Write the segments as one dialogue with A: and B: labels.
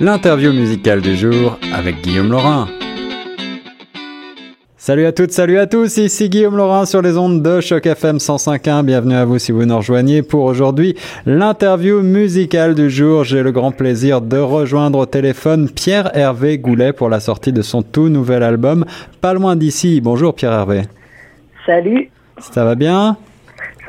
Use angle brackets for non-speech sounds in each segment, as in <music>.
A: l'interview musicale du jour avec Guillaume Laurin. Salut à toutes, salut à tous, ici Guillaume Laurin sur les ondes de Choc FM 105.1. Bienvenue à vous si vous nous rejoignez pour aujourd'hui l'interview musicale du jour. J'ai le grand plaisir de rejoindre au téléphone Pierre-Hervé Goulet pour la sortie de son tout nouvel album Pas loin d'ici. Bonjour Pierre-Hervé.
B: Salut.
A: Ça va bien?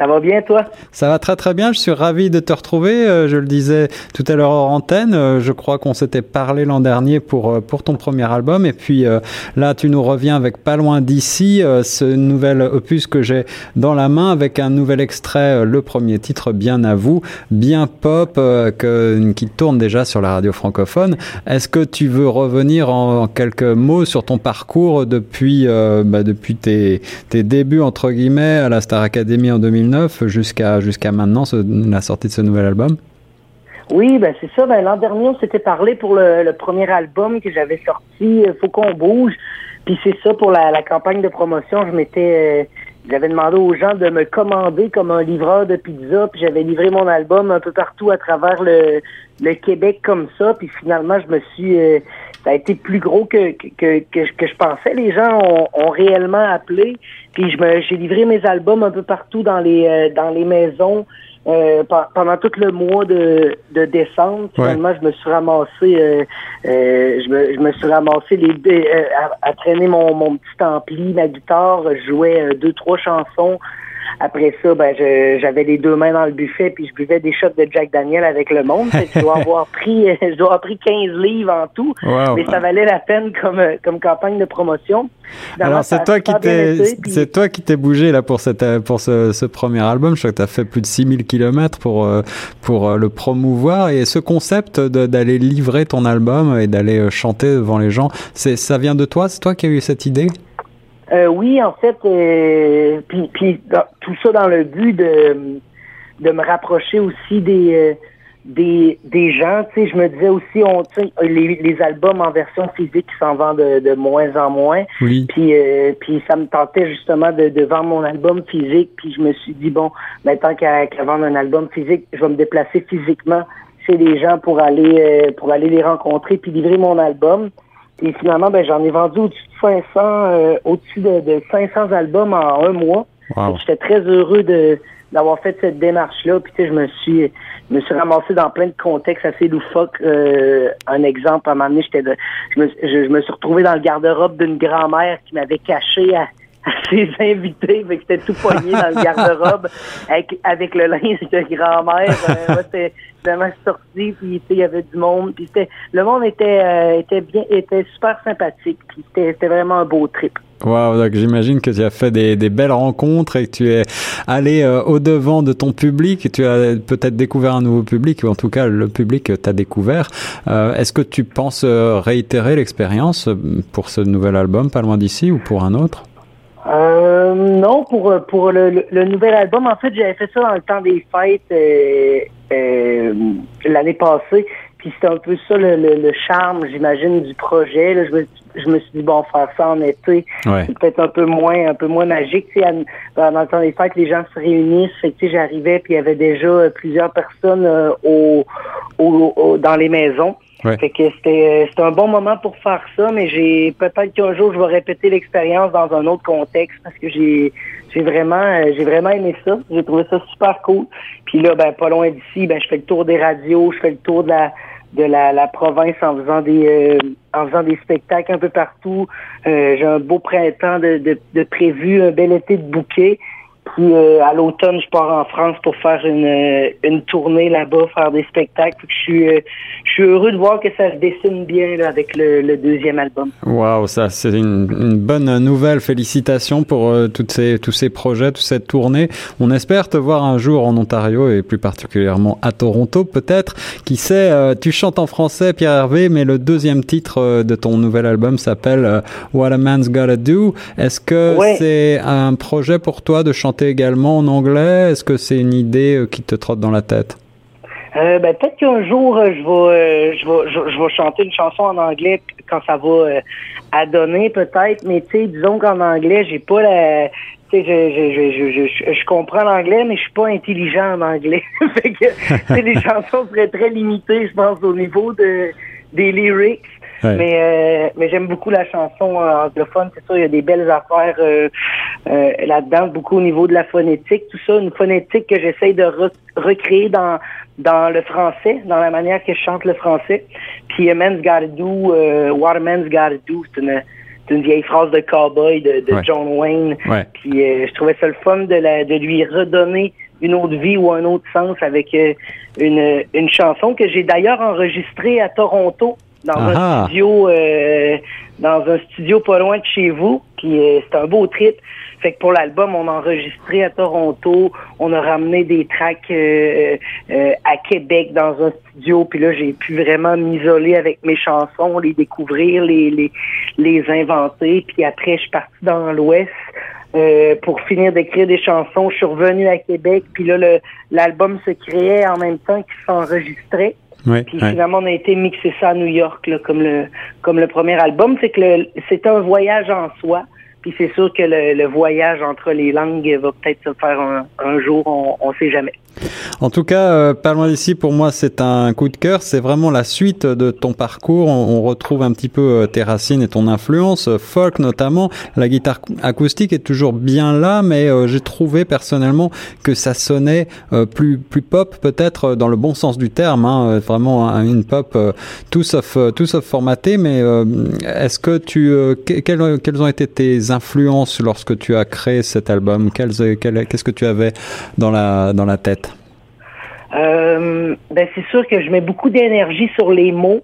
B: Ça va bien, toi?
A: Ça va très très bien. Je suis ravi de te retrouver. Euh, je le disais tout à l'heure en antenne. Euh, je crois qu'on s'était parlé l'an dernier pour, euh, pour ton premier album. Et puis là, tu nous reviens avec Pas loin d'ici, ce nouvel opus que j'ai dans la main avec un nouvel extrait, le premier titre, Bien à vous, bien pop, qui tourne déjà sur la radio francophone. Est-ce que tu veux revenir en, quelques mots sur ton parcours depuis, bah, depuis tes, tes débuts, entre guillemets, à la Star Academy en 2009 jusqu'à maintenant, la sortie de ce nouvel album?
B: Oui, ben c'est ça. Ben, l'an dernier, on s'était parlé pour le, premier album que j'avais sorti, euh, Faut qu'on bouge. Puis c'est ça, pour la, campagne de promotion, je m'étais... Euh, j'avais demandé aux gens de me commander comme un livreur de pizza, puis j'avais livré mon album un peu partout à travers le, le Québec comme ça, puis finalement je me suis euh, ça a été plus gros que, que, que, que je pensais. Les gens ont, ont réellement appelé. Puis je me j'ai livré mes albums un peu partout dans les euh, dans les maisons euh, pendant tout le mois de, de décembre. Finalement, je me suis ramassé euh, je, me, je me suis ramassé les à, à, traîner mon, mon petit ampli, ma guitare, je jouais deux, trois chansons après ça, ben, j'avais les deux mains dans le buffet puis je buvais des shots de Jack Daniel avec le monde. je dois <laughs> avoir pris, je dois avoir pris 15 livres en tout. Mais ça valait la peine comme, comme campagne de promotion.
A: Alors, c'est toi, qui t'es, c'est toi qui t'es bougé, là, pour cette, pour ce, ce premier album. Je crois que tu as fait plus de 6000 kilomètres pour, euh, pour euh, le promouvoir. Et ce concept d'aller livrer ton album et d'aller euh, chanter devant les gens, c'est, ça vient de toi? C'est toi qui as eu cette idée?
B: Euh, oui, en fait, euh, puis, puis tout ça dans le but de, de me rapprocher aussi des, euh, des, des gens. Tu sais, je me disais aussi, on, les, les albums en version physique qui s'en vendent de, de, moins en moins.
A: Oui.
B: Puis, euh, puis ça me tentait justement de, de, vendre mon album physique. Puis je me suis dit, bon, maintenant qu'à vendre un album physique, je vais me déplacer physiquement chez les gens pour aller, pour aller les rencontrer puis livrer mon album. Et finalement, ben, j'en ai vendu au-dessus de 500, euh, au-dessus de, de, 500 albums en un mois. J'étais très heureux de d'avoir fait cette démarche-là. Puis tu sais, je me suis je me suis ramassé dans plein de contextes assez loufoques. Euh, un exemple, à un moment donné, j'étais de, je, me, je, me suis retrouvé dans le garde-robe d'une grand-mère qui m'avait caché à, ses invités, fait que c'était tout poigné dans le garde-robe avec, avec le linge de grand-mère. Euh, c'était vraiment sorti, puis il y avait du monde, puis c'était le monde était euh, était bien était super sympathique, puis c'était vraiment un beau trip.
A: Wow, donc j'imagine que tu as fait des, des, belles rencontres et que tu es allé euh, au devant de ton public tu as peut-être découvert un nouveau public ou en tout cas le public t'a découvert. Euh, Est-ce que tu penses réitérer l'expérience pour ce nouvel album, pas loin d'ici ou pour un autre?
B: Euh, non, pour pour le, le, nouvel album, en fait, j'avais fait ça dans le temps des fêtes euh, euh, l'année passée. Puis c'était un peu ça le, le, charme, j'imagine, du projet. Là. Je, me, je me suis dit bon, faire ça en été, c'est peut-être un peu moins, un peu moins magique. Tu sais, dans le temps des fêtes, les gens se réunissent. Fait que, j'arrivais puis il y avait déjà plusieurs personnes au, au, dans les maisons. Fait que c'était c'était un bon moment pour faire ça, mais j'ai peut-être qu'un jour je vais répéter l'expérience dans un autre contexte parce que j'ai j'ai vraiment j'ai vraiment aimé ça. J'ai trouvé ça super cool. Puis là, ben pas loin d'ici, ben je fais le tour des radios, je fais le tour de la de la, la province en faisant des euh, en faisant des spectacles un peu partout. Euh, j'ai un beau printemps de, de, de prévu, un bel été de bouquet. Puis euh, à l'automne, je pars en France pour faire une, euh, une tournée là-bas, faire des spectacles. je suis euh, je suis heureux de voir que ça se dessine bien là, avec le, le, deuxième album.
A: Waouh, ça c'est une, une, bonne nouvelle. Félicitations pour toutes ces tous ces projets, toute cette tournée. On espère te voir un jour en Ontario et plus particulièrement à Toronto peut-être. Qui sait, tu chantes en français, Pierre Hervé, mais le deuxième titre de ton nouvel album s'appelle What a Man's Gotta Do. Est-ce que c'est un projet pour toi de chanter également en anglais? Est-ce que c'est une idée euh, qui te trotte dans la tête?
B: Euh, ben, peut-être qu'un jour euh, je vais, je vais je, vais chanter une chanson en anglais quand ça va adonner peut-être, mais tu sais, disons qu'en anglais, j'ai pas la je, je, je, je, comprends l'anglais, mais je suis pas intelligent en anglais. <laughs> fait que les <laughs> chansons seraient très limitées, je pense, au niveau de des lyrics. Mais, euh, mais j'aime beaucoup la chanson anglophone. C'est sûr, il y a des belles affaires euh, euh, là-dedans, beaucoup au niveau de la phonétique, tout ça. Une phonétique que j'essaye de recréer dans dans le français, dans la manière que je chante le français. Puis Man's Gotta Do, Waterman's Gotta Do, c'est une une vieille phrase de cowboy de, de John Wayne. Puis je trouvais ça le fun de, la, de lui redonner une autre vie ou un autre sens avec une, une chanson que j'ai d'ailleurs enregistrée à Toronto dans un studio euh, dans un studio pas loin de chez vous. Puis euh, c'est un beau trip. Fait que pour l'album, on a enregistré à Toronto, on a ramené des tracks euh, à Québec dans un studio. Puis là, j'ai pu vraiment m'isoler avec mes chansons, les découvrir, les les, les inventer. Puis après, je suis partie dans l'Ouest. pour finir d'écrire des chansons, je suis revenu à Québec, puis là l'album se créait en même temps qu'il s'enregistrait. Ouais, puis finalement, on a été mixé ça à New York là, comme le comme le premier album. C'est que c'est un voyage en soi. Puis c'est sûr que le, voyage entre les langues va peut-être se faire un, un jour, on ne sait jamais.
A: En tout cas, euh, pas loin d'ici, pour moi, c'est un coup de cœur. C'est vraiment la suite de ton parcours. On, retrouve un petit peu euh, tes racines et ton influence, euh, folk notamment. La guitare acoustique est toujours bien là, mais j'ai trouvé personnellement que ça sonnait plus plus pop, peut-être dans le bon sens du terme. Hein, vraiment une pop tout sauf tout sauf formaté. Mais est-ce que tu quelles, quelles ont été tes influences lorsque tu as créé cet album? Qu'est-ce que tu avais dans la dans la tête?
B: Euh, ben c'est sûr que je mets beaucoup d'énergie sur les mots.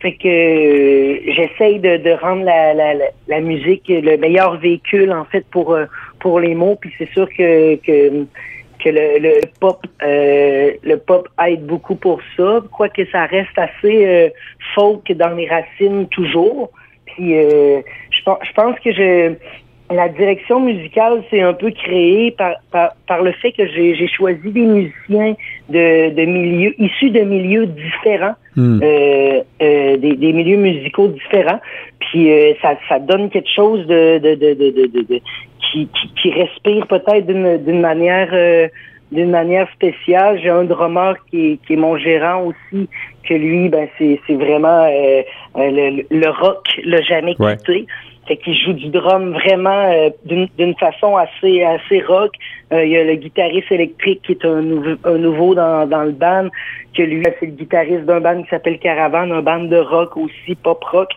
B: Fait que euh, j'essaye de, de, rendre la, la, musique le meilleur véhicule en fait pour euh, pour les mots. Puis c'est sûr que, que que le, pop euh, le pop aide beaucoup pour ça, quoique ça reste assez folk dans les racines toujours. Puis je, pense que je la direction musicale s'est un peu créée par, par, le fait que j'ai choisi des musiciens de, de milieux issus de milieux différents, hmm. euh, euh, des, des, milieux musicaux différents. Puis euh, ça, ça donne quelque chose de, de, de, de, de qui, qui, qui, respire peut-être d'une manière euh, d'une manière spéciale. J'ai un drummer qui est, qui est mon gérant aussi, que lui, ben c'est vraiment euh, le, le, rock l'a jamais quitté. Fait qu'il joue du drum vraiment euh, d'une façon assez assez rock. Euh, il y a le guitariste électrique qui est un, nouveau, un nouveau dans, dans le band, que lui, c'est le guitariste d'un band qui s'appelle Caravan, un band de rock aussi, pop rock.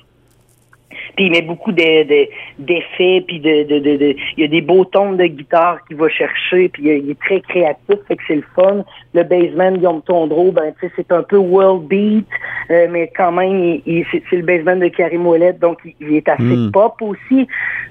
B: Puis il met beaucoup d'effets, puis de, de, de, il y a des beaux tons de guitare qu'il va chercher, puis il est très créatif, fait que c'est le fun. Le bassman Guillaume Tondreau, ben tu sais, c'est un peu world beat, euh, mais quand même, il, c'est, le bassman de Karim Ouellette, donc il, est assez hmm. pop aussi.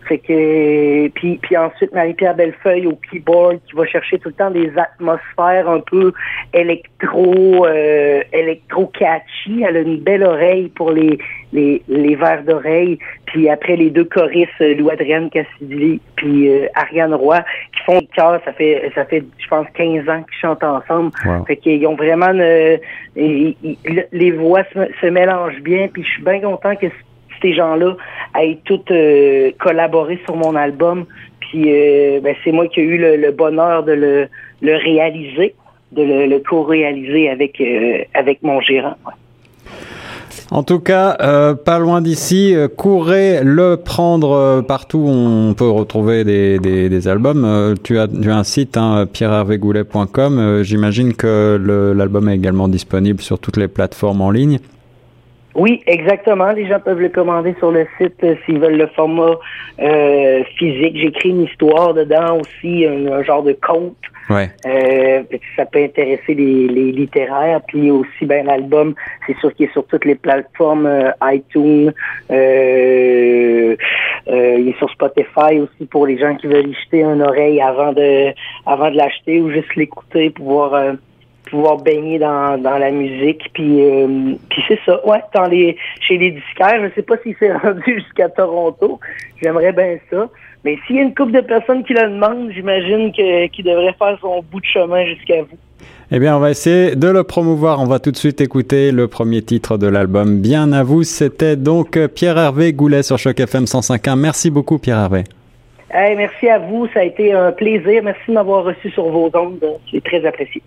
B: Fait que puis, puis ensuite Marie-Pierre Bellefeuille au keyboard qui va chercher tout le temps des atmosphères un peu électro euh, électro catchy. Elle a une belle oreille pour les les, les verres d'oreille. Puis après les deux choristes, euh, Louis-Adrienne Cassidy puis euh, Ariane Roy, qui font le chœur, ça fait ça fait je pense 15 ans qu'ils chantent ensemble. Fait qu'ils ont vraiment les voix se, mélangent bien. Puis je suis bien content que ces gens-là aient tous euh, collaboré sur mon album. Puis ben, c'est moi qui ai eu le, bonheur de le, le réaliser, de le, le co-réaliser avec avec mon gérant.
A: En tout cas, euh, pas loin d'ici, euh, courez le prendre euh, partout. On peut retrouver des, des, albums. tu, as, tu as un site, hein, pierrehervégoulet.com. J'imagine que l'album est également disponible sur toutes les plateformes en ligne.
B: Oui, exactement. Les gens peuvent le commander sur le site s'ils veulent le format physique. J'écris une histoire dedans aussi, un genre de conte
A: Ouais.
B: Euh, ça peut intéresser les, les littéraires. Puis aussi, ben l'album, c'est sûr qu'il est sur toutes les plateformes euh, iTunes. Euh, euh, il est sur Spotify aussi pour les gens qui veulent y jeter une oreille avant de avant de l'acheter ou juste l'écouter pour pouvoir euh, pouvoir baigner dans, dans la musique. Puis, puis c'est ça. Ouais, dans les chez les disquaires, je sais pas s'il s'est <laughs> rendu jusqu'à Toronto. J'aimerais bien ça. Mais s'il y a une couple de personnes qui le demandent, j'imagine qu'il devrait faire son bout de chemin jusqu'à vous.
A: Eh bien, on va essayer de le promouvoir. On va tout de suite écouter le premier titre de l'album. Bien à vous, c'était donc Pierre-Hervé Goulet sur Choc FM 105.1. Merci beaucoup, Pierre-Hervé.
B: merci à vous, ça a été un plaisir. Merci de m'avoir reçu sur vos ondes. C'est très apprécié.